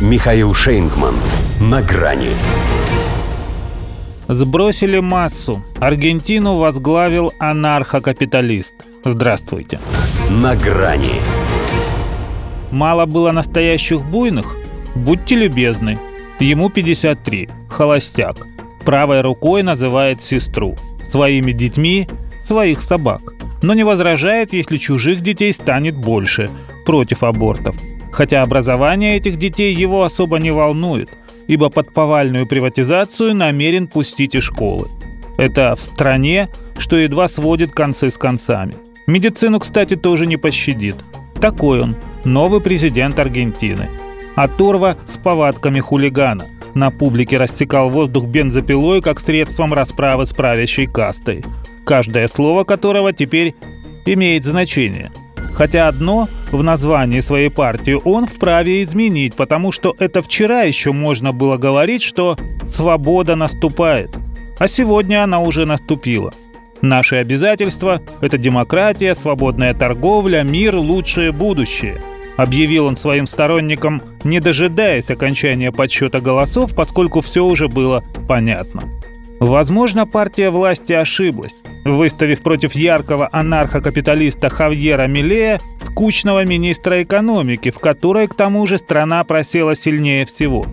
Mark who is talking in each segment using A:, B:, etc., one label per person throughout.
A: Михаил Шейнгман. На грани.
B: Сбросили массу. Аргентину возглавил анархокапиталист. Здравствуйте.
A: На грани.
B: Мало было настоящих буйных? Будьте любезны. Ему 53. Холостяк. Правой рукой называет сестру. Своими детьми – своих собак. Но не возражает, если чужих детей станет больше. Против абортов. Хотя образование этих детей его особо не волнует, ибо под повальную приватизацию намерен пустить и школы. Это в стране, что едва сводит концы с концами. Медицину, кстати, тоже не пощадит. Такой он, новый президент Аргентины. Оторва с повадками хулигана. На публике растекал воздух бензопилой как средством расправы с правящей кастой. Каждое слово которого теперь имеет значение. Хотя одно в названии своей партии он вправе изменить, потому что это вчера еще можно было говорить, что свобода наступает. А сегодня она уже наступила. Наши обязательства – это демократия, свободная торговля, мир, лучшее будущее. Объявил он своим сторонникам, не дожидаясь окончания подсчета голосов, поскольку все уже было понятно. Возможно, партия власти ошиблась, выставив против яркого анархокапиталиста Хавьера Милея скучного министра экономики, в которой, к тому же, страна просела сильнее всего.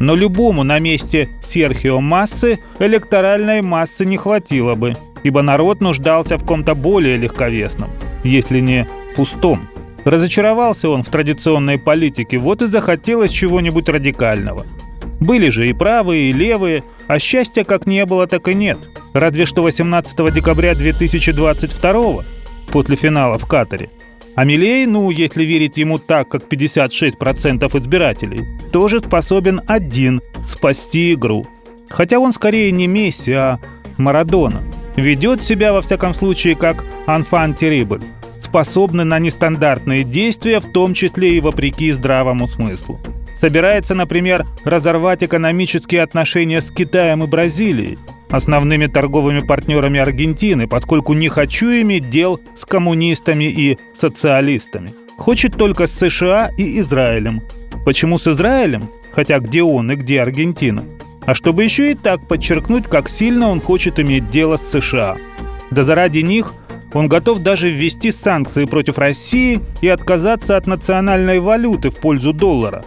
B: Но любому на месте Серхио Массы электоральной массы не хватило бы, ибо народ нуждался в ком-то более легковесном, если не пустом. Разочаровался он в традиционной политике, вот и захотелось чего-нибудь радикального. Были же и правые, и левые, а счастья как не было, так и нет. Разве что 18 декабря 2022 после финала в Катаре. А ну, если верить ему так, как 56% избирателей, тоже способен один спасти игру. Хотя он скорее не Месси, а Марадона. Ведет себя, во всяком случае, как Анфан Террибль способны на нестандартные действия, в том числе и вопреки здравому смыслу. Собирается, например, разорвать экономические отношения с Китаем и Бразилией, основными торговыми партнерами Аргентины, поскольку не хочу иметь дел с коммунистами и социалистами. Хочет только с США и Израилем. Почему с Израилем? Хотя где он и где Аргентина? А чтобы еще и так подчеркнуть, как сильно он хочет иметь дело с США. Да заради них – он готов даже ввести санкции против России и отказаться от национальной валюты в пользу доллара.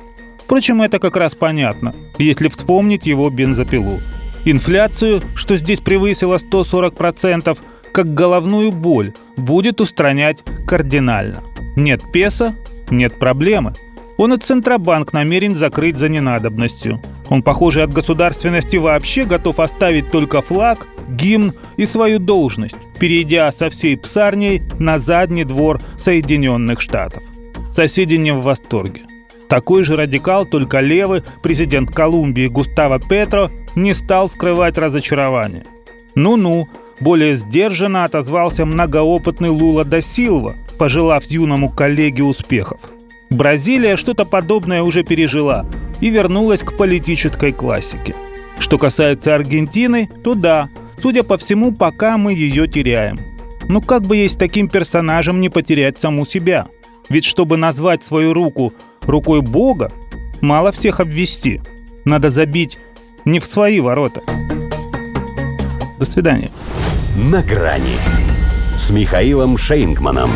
B: Впрочем, это как раз понятно, если вспомнить его бензопилу. Инфляцию, что здесь превысила 140%, как головную боль, будет устранять кардинально. Нет песа – нет проблемы. Он и Центробанк намерен закрыть за ненадобностью. Он, похоже, от государственности вообще готов оставить только флаг, гимн и свою должность, перейдя со всей псарней на задний двор Соединенных Штатов. Соседи не в восторге. Такой же радикал, только левый, президент Колумбии Густаво Петро не стал скрывать разочарование. Ну-ну, более сдержанно отозвался многоопытный Лула да Силва, пожелав юному коллеге успехов. Бразилия что-то подобное уже пережила и вернулась к политической классике. Что касается Аргентины, то да, Судя по всему, пока мы ее теряем. Ну как бы ей с таким персонажем не потерять саму себя? Ведь чтобы назвать свою руку рукой Бога, мало всех обвести. Надо забить не в свои ворота. До свидания.
A: На грани с Михаилом Шейнгманом.